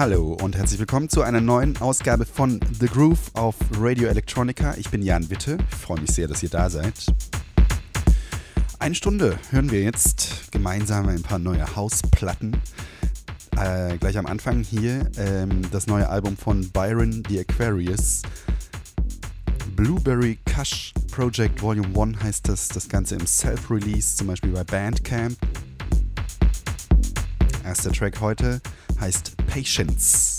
Hallo und herzlich willkommen zu einer neuen Ausgabe von The Groove auf Radio Electronica. Ich bin Jan Witte. Ich freue mich sehr, dass ihr da seid. Eine Stunde hören wir jetzt gemeinsam ein paar neue Hausplatten. Äh, gleich am Anfang hier ähm, das neue Album von Byron the Aquarius. Blueberry Kush Project Volume 1 heißt das. Das Ganze im Self-Release, zum Beispiel bei Bandcamp. Erster Track heute heißt Patience.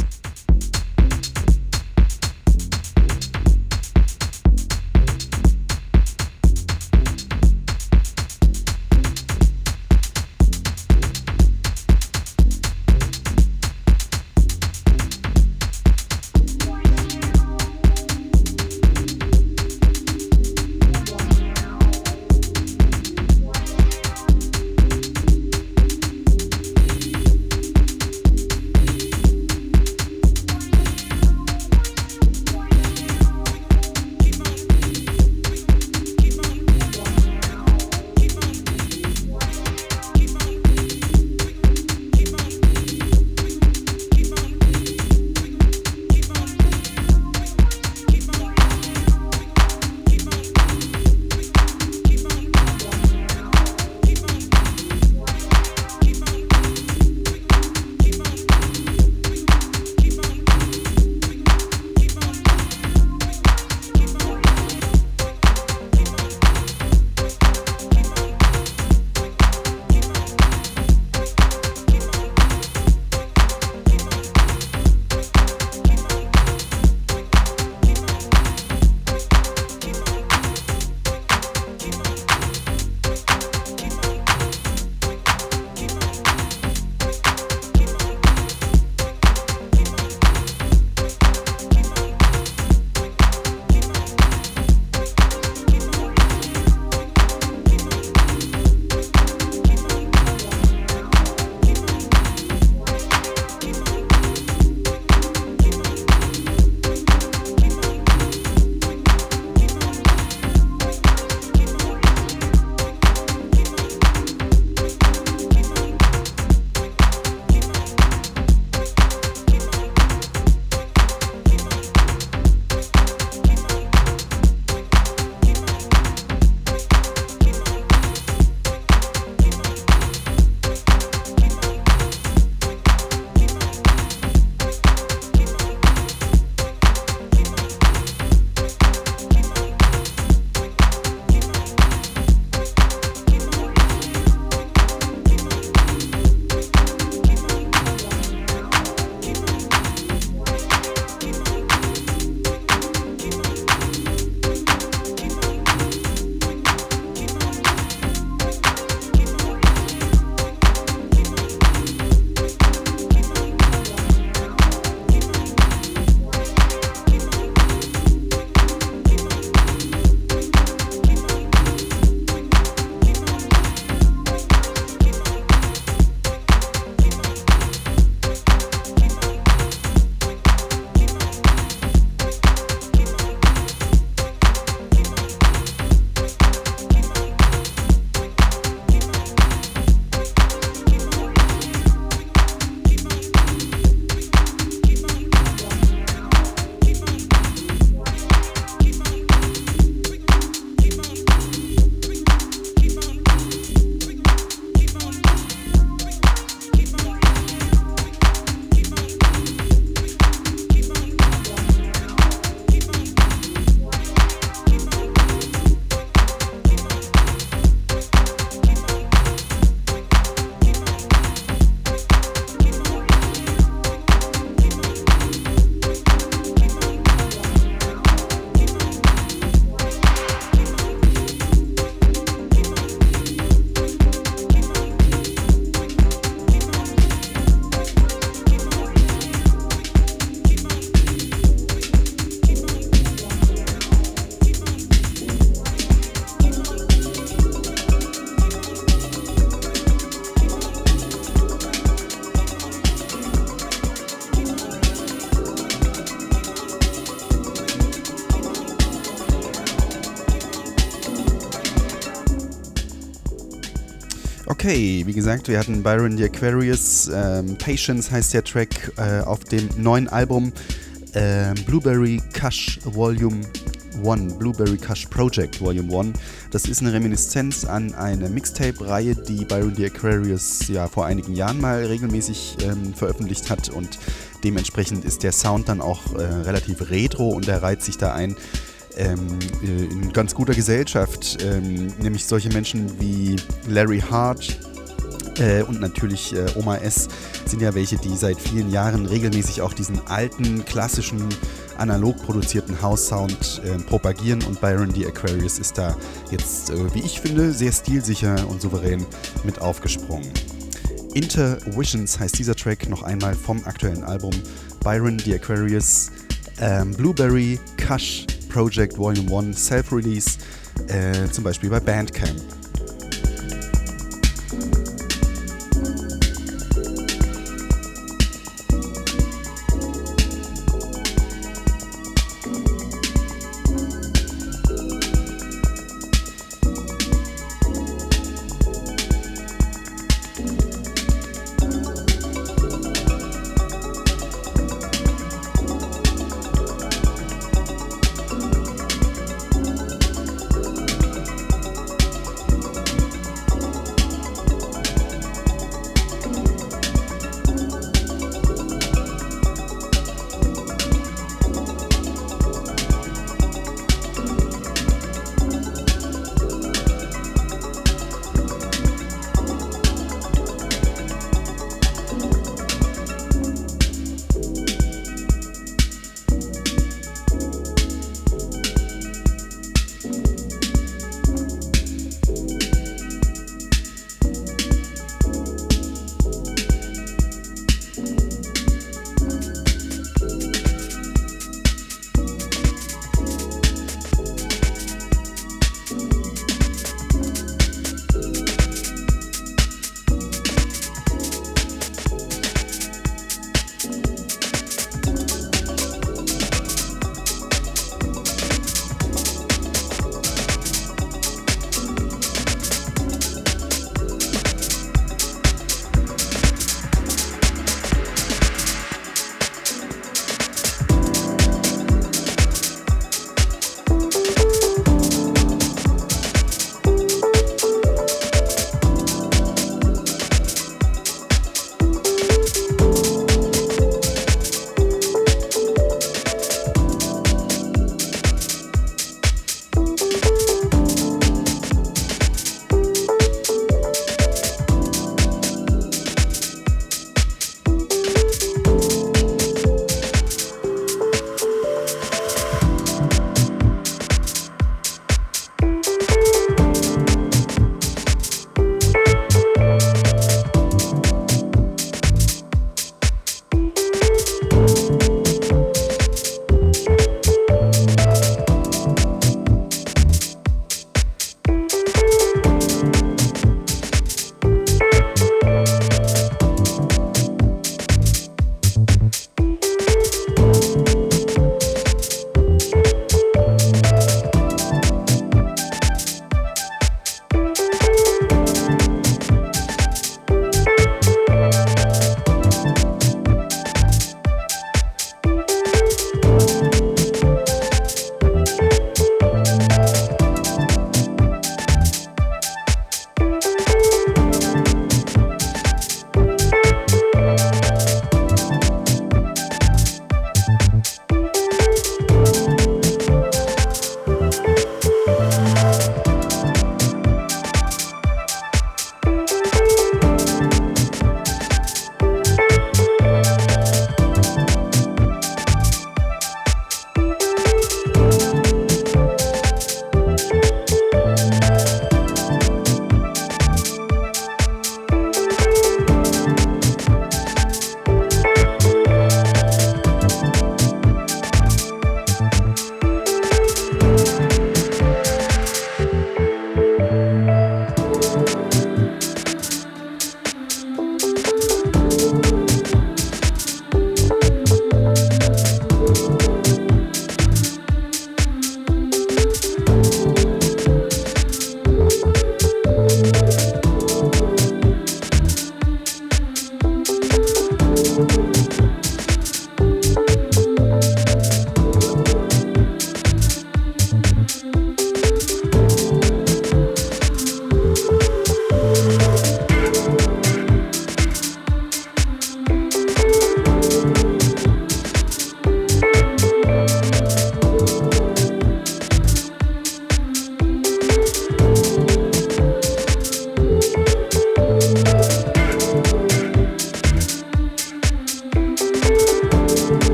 Okay, wie gesagt, wir hatten Byron the Aquarius, ähm, Patience heißt der Track äh, auf dem neuen Album äh, Blueberry Kush Volume 1, Blueberry Kush Project Volume 1. Das ist eine Reminiszenz an eine Mixtape-Reihe, die Byron the Aquarius ja vor einigen Jahren mal regelmäßig ähm, veröffentlicht hat und dementsprechend ist der Sound dann auch äh, relativ retro und er reiht sich da ein ähm, äh, in ganz guter Gesellschaft, ähm, nämlich solche Menschen wie Larry Hart äh, und natürlich äh, Oma S sind ja welche, die seit vielen Jahren regelmäßig auch diesen alten, klassischen, analog produzierten House-Sound äh, propagieren und Byron the Aquarius ist da jetzt, äh, wie ich finde, sehr stilsicher und souverän mit aufgesprungen. Intervisions heißt dieser Track noch einmal vom aktuellen Album Byron the Aquarius ähm, Blueberry Kush Project Volume 1 Self-Release, äh, zum Beispiel bei Bandcamp.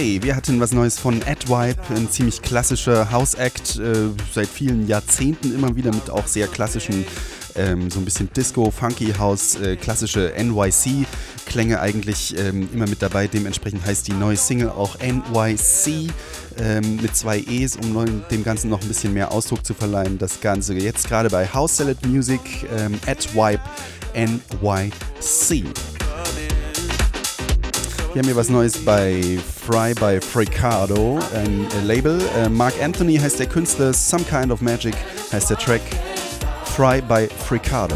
Okay, wir hatten was Neues von Adwipe, ein ziemlich klassischer House-Act, äh, seit vielen Jahrzehnten immer wieder mit auch sehr klassischen, ähm, so ein bisschen Disco, Funky House, äh, klassische NYC-Klänge eigentlich ähm, immer mit dabei. Dementsprechend heißt die neue Single auch NYC ähm, mit zwei E's, um dem Ganzen noch ein bisschen mehr Ausdruck zu verleihen. Das Ganze jetzt gerade bei House Salad Music, ähm, Adwipe NYC. Wir haben hier was Neues bei Fry by Fricado, ein Label. Äh, Mark Anthony heißt der Künstler, Some Kind of Magic heißt der Track. Fry by Fricado.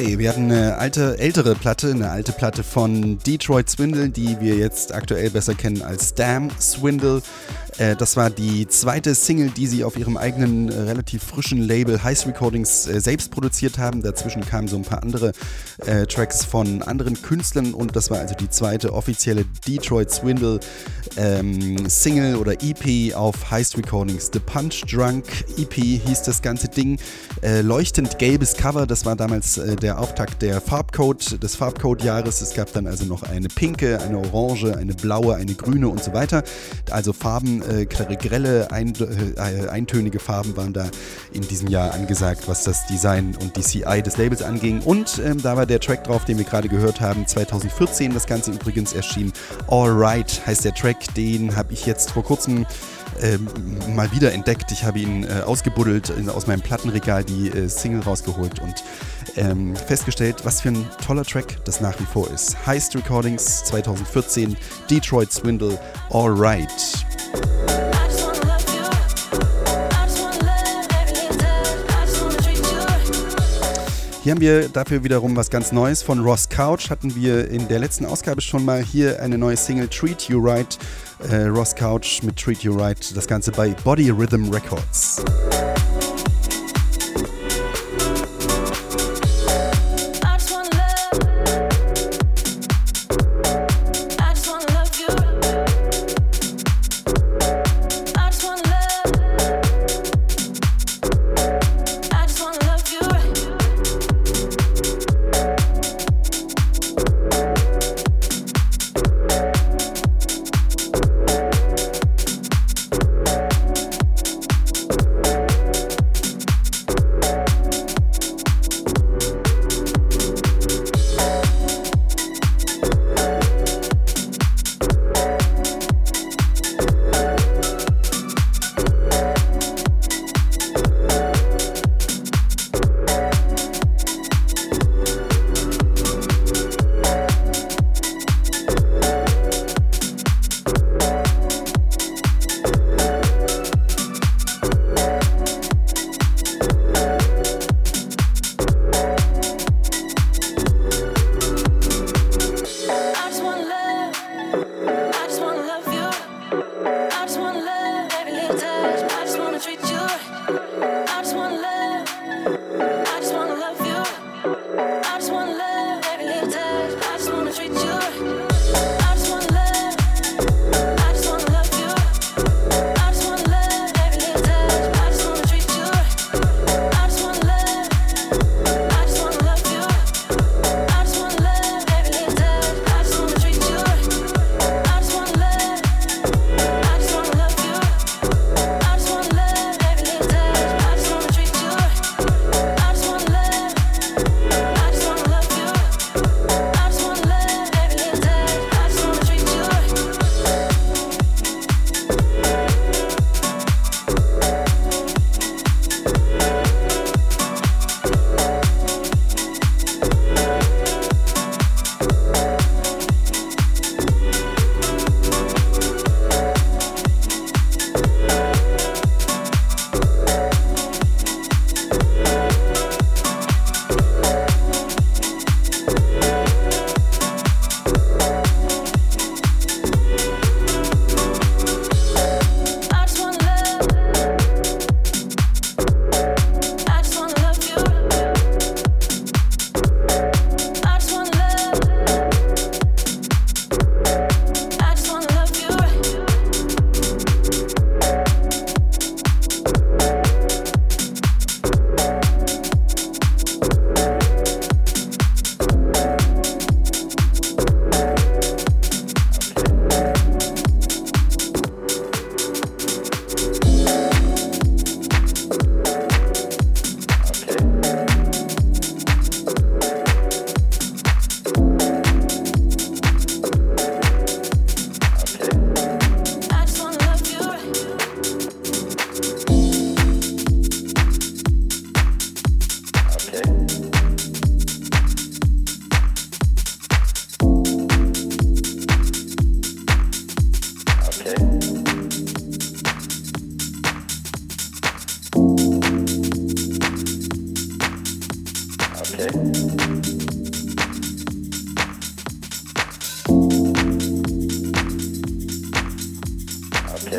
Okay, wir hatten eine alte, ältere Platte, eine alte Platte von Detroit Swindle, die wir jetzt aktuell besser kennen als Damn Swindle. Äh, das war die zweite Single, die sie auf ihrem eigenen äh, relativ frischen Label Heist Recordings äh, selbst produziert haben. Dazwischen kamen so ein paar andere äh, Tracks von anderen Künstlern und das war also die zweite offizielle Detroit Swindle ähm, Single oder EP auf Heist Recordings. The Punch Drunk EP hieß das ganze Ding. Äh, leuchtend gelbes Cover, das war damals äh, der Auftakt der Farbcode, des Farbcode-Jahres. Es gab dann also noch eine pinke, eine orange, eine blaue, eine grüne und so weiter. Also Farben äh, grelle, ein, äh, eintönige Farben waren da in diesem Jahr angesagt, was das Design und die CI des Labels anging. Und ähm, da war der Track drauf, den wir gerade gehört haben, 2014 das Ganze übrigens erschien. Alright heißt der Track, den habe ich jetzt vor kurzem ähm, mal wieder entdeckt. Ich habe ihn äh, ausgebuddelt, in, aus meinem Plattenregal die äh, Single rausgeholt und ähm, festgestellt, was für ein toller Track das nach wie vor ist. Heist Recordings 2014, Detroit Swindle, Alright. Hier haben wir dafür wiederum was ganz Neues von Ross Couch. Hatten wir in der letzten Ausgabe schon mal hier eine neue Single Treat You Right. Äh, Ross Couch mit Treat You Right. Das Ganze bei Body Rhythm Records.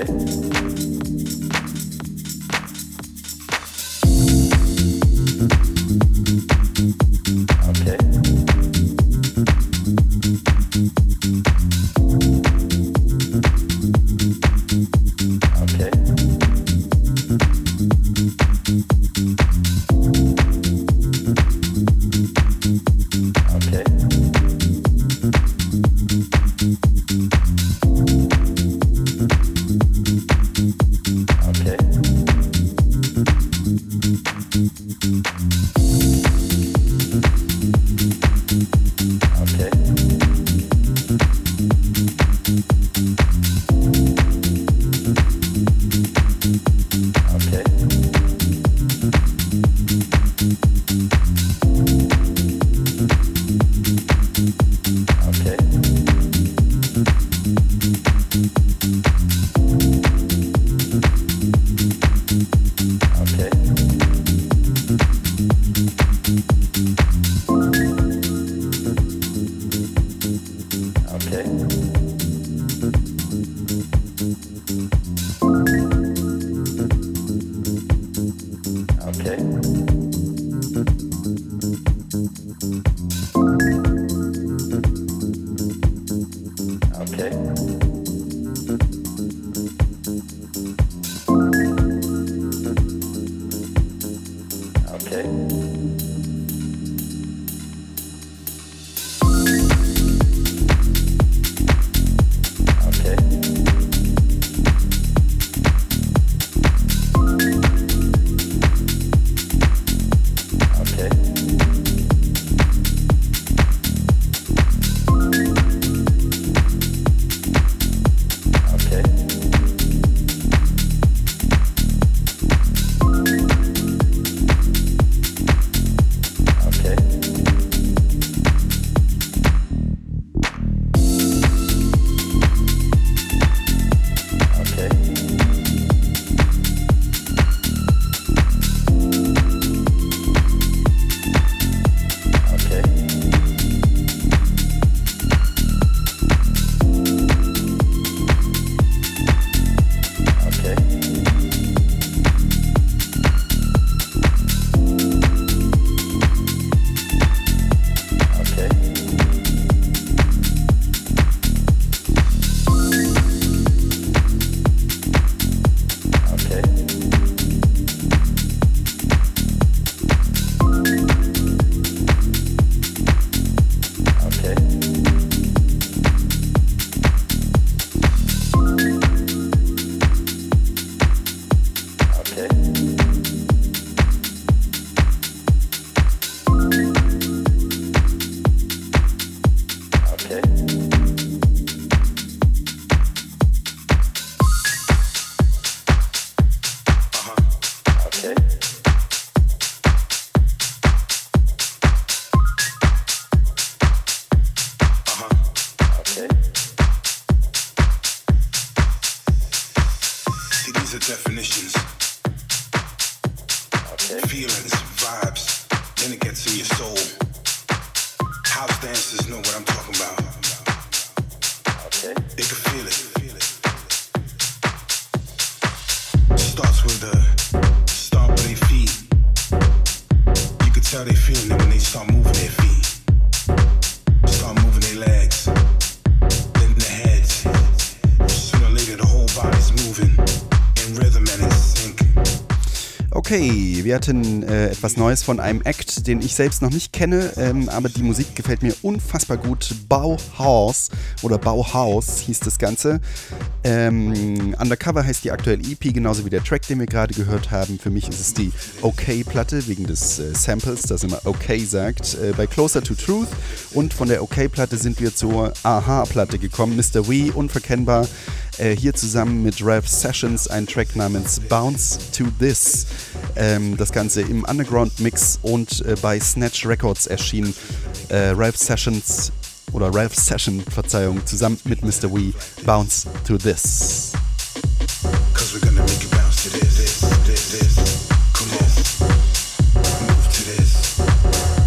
Thursday. Wir hatten äh, etwas Neues von einem Act, den ich selbst noch nicht kenne, ähm, aber die Musik gefällt mir unfassbar gut. Bauhaus oder Bauhaus hieß das Ganze. Ähm, Undercover heißt die aktuelle EP, genauso wie der Track, den wir gerade gehört haben. Für mich ist es die OK-Platte wegen des äh, Samples, das immer OK sagt. Äh, bei Closer to Truth und von der OK-Platte sind wir zur Aha-Platte gekommen. Mr. Wee, unverkennbar. Äh, hier zusammen mit Ralph Sessions ein Track namens Bounce to This. Ähm, das Ganze im Underground-Mix und äh, bei Snatch Records erschienen. Äh, Ralph Sessions oder Ralph Session, Verzeihung, zusammen mit Mr. Wee, Bounce to This. Cause this, this, this, this. Come on, move to this.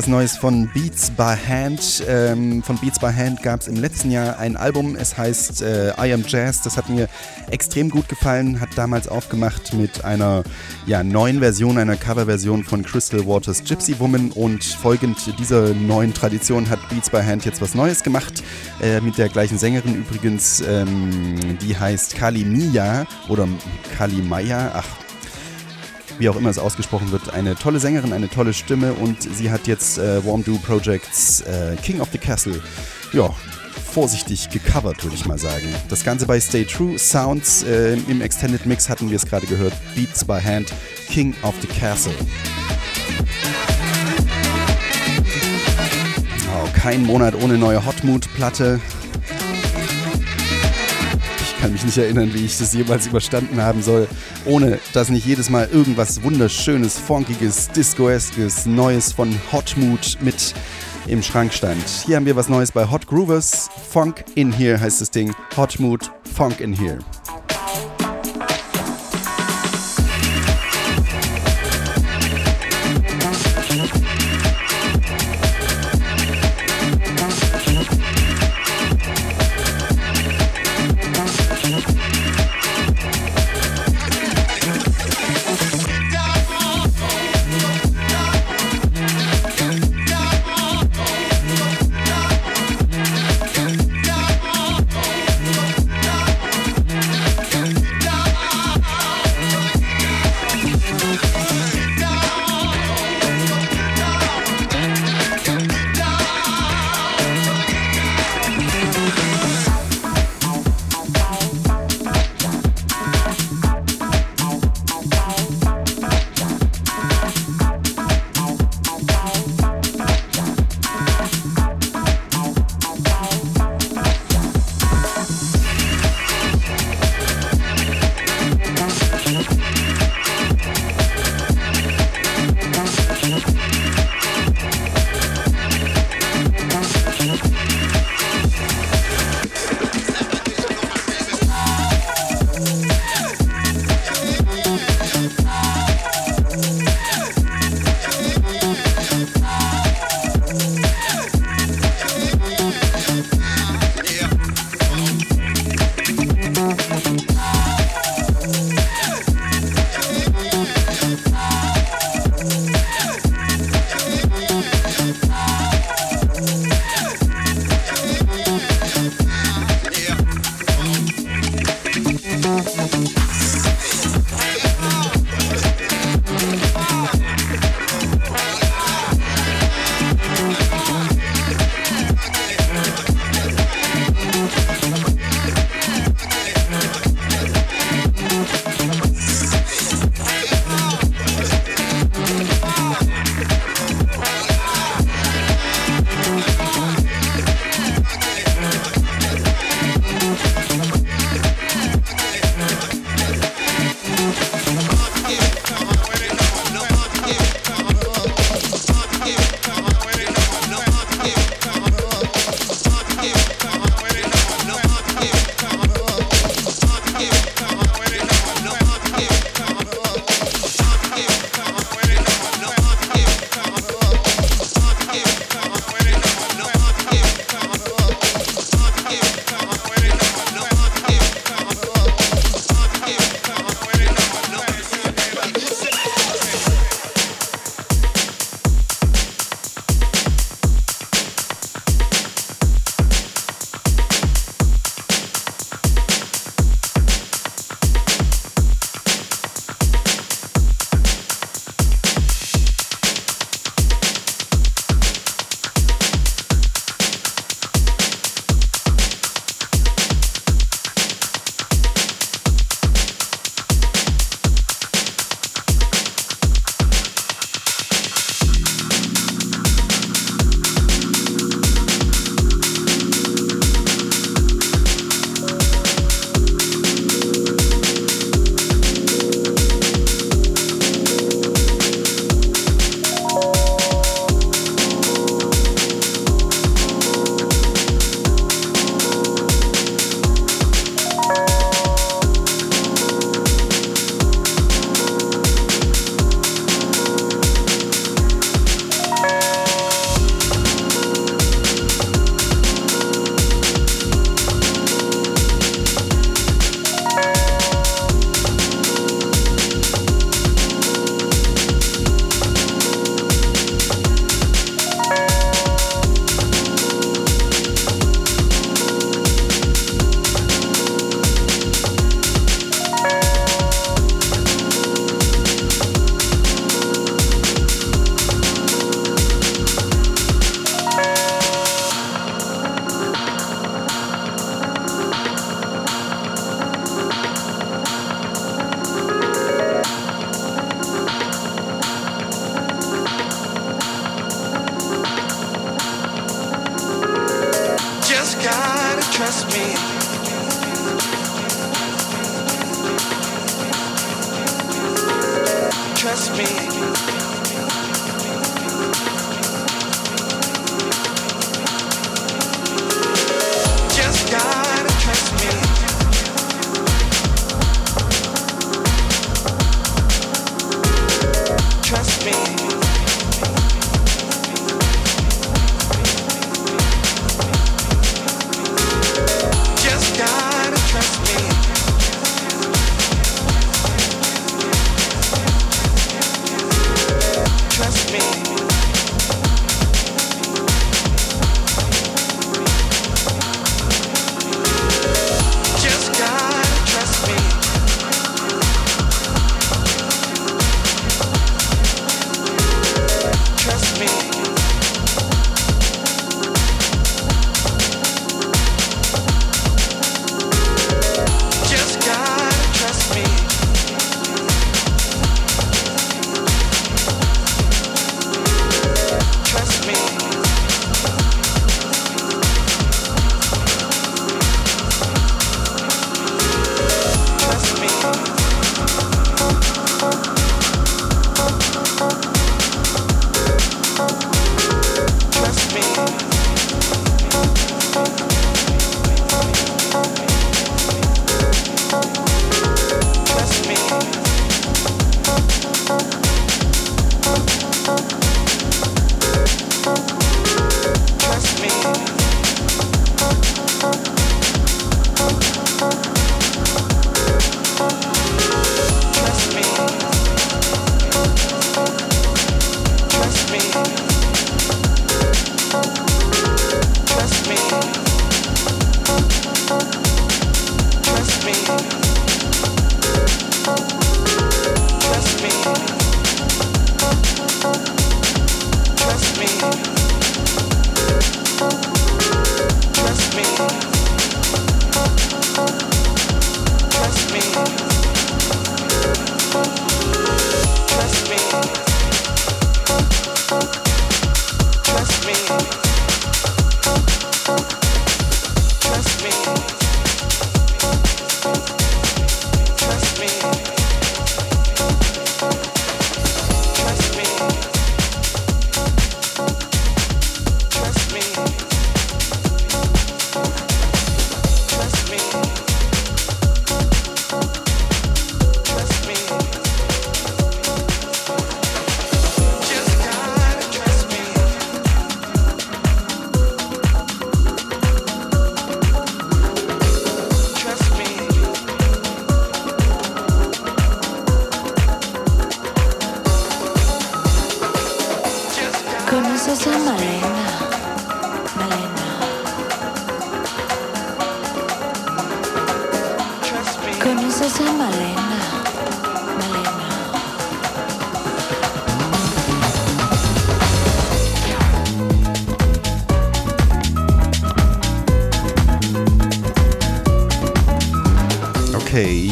Was Neues von Beats by Hand. Ähm, von Beats by Hand gab es im letzten Jahr ein Album, es heißt äh, I Am Jazz. Das hat mir extrem gut gefallen, hat damals aufgemacht mit einer ja, neuen Version, einer Coverversion von Crystal Waters Gypsy Woman und folgend dieser neuen Tradition hat Beats by Hand jetzt was Neues gemacht, äh, mit der gleichen Sängerin übrigens, ähm, die heißt Kali Mia oder Kali Maya, ach wie auch immer es ausgesprochen wird, eine tolle Sängerin, eine tolle Stimme und sie hat jetzt äh, Warm Do Projects äh, King of the Castle, ja, vorsichtig gecovert, würde ich mal sagen. Das Ganze bei Stay True Sounds. Äh, Im Extended Mix hatten wir es gerade gehört. Beats by Hand, King of the Castle. Oh, kein Monat ohne neue Hotmood-Platte kann mich nicht erinnern, wie ich das jemals überstanden haben soll, ohne dass nicht jedes Mal irgendwas wunderschönes, funkiges, discoeskes, Neues von Hotmood mit im Schrank stand. Hier haben wir was Neues bei Hot Groovers. Funk in Here heißt das Ding. Hotmood, Funk in Here.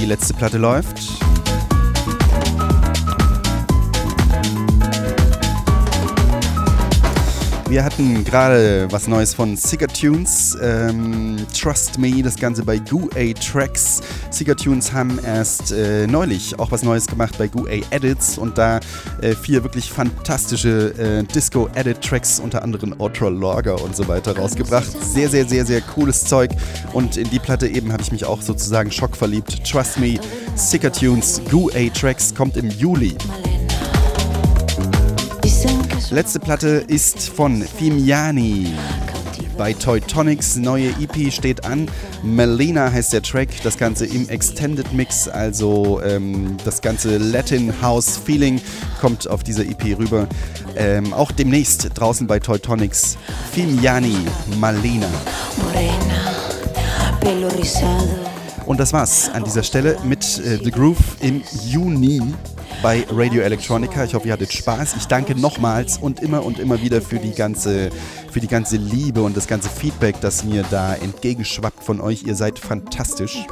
Letzte Platte läuft. Wir hatten gerade was Neues von Tunes. Ähm, Trust Me, das Ganze bei Goo A Tracks. Cigar Tunes haben erst äh, neulich auch was Neues gemacht bei Goo A Edits und da äh, vier wirklich fantastische äh, Disco-Edit-Tracks, unter anderem Outro Logger und so weiter, rausgebracht. Sehr, sehr, sehr, sehr cooles Zeug. Und in die Platte eben habe ich mich auch sozusagen schockverliebt. Trust Me, Cigar Tunes, Goo A Tracks kommt im Juli. Letzte Platte ist von Fimiani. Bei Teutonics neue EP steht an. Melina heißt der Track. Das Ganze im Extended Mix, also ähm, das ganze Latin House Feeling kommt auf dieser EP rüber. Ähm, auch demnächst draußen bei Teutonics. Fimiani, Malina. Und das war's an dieser Stelle mit äh, The Groove im Juni bei Radio Electronica. Ich hoffe, ihr hattet Spaß. Ich danke nochmals und immer und immer wieder für die ganze, für die ganze Liebe und das ganze Feedback, das mir da entgegenschwappt von euch. Ihr seid fantastisch.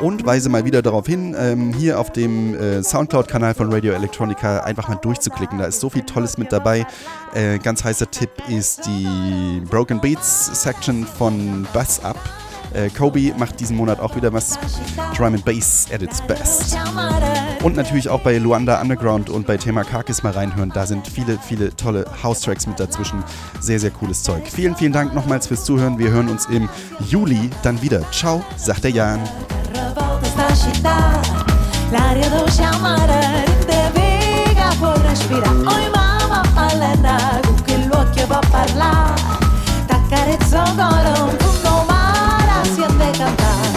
und weise mal wieder darauf hin, ähm, hier auf dem äh, Soundcloud-Kanal von Radio Electronica einfach mal durchzuklicken. Da ist so viel Tolles mit dabei. Äh, ganz heißer Tipp ist die Broken Beats Section von Bass Up. Äh, Kobe macht diesen Monat auch wieder was Drum and Bass at its best. Und natürlich auch bei Luanda Underground und bei Thema Kakis mal reinhören. Da sind viele, viele tolle House-Tracks mit dazwischen. Sehr, sehr cooles Zeug. Vielen, vielen Dank nochmals fürs Zuhören. Wir hören uns im Juli dann wieder. Ciao, sagt der Jan. L'aria dolce amara rende vega può respirare Oi mamma allena con che l'occhio va parlare T'accarezzo con un cantar.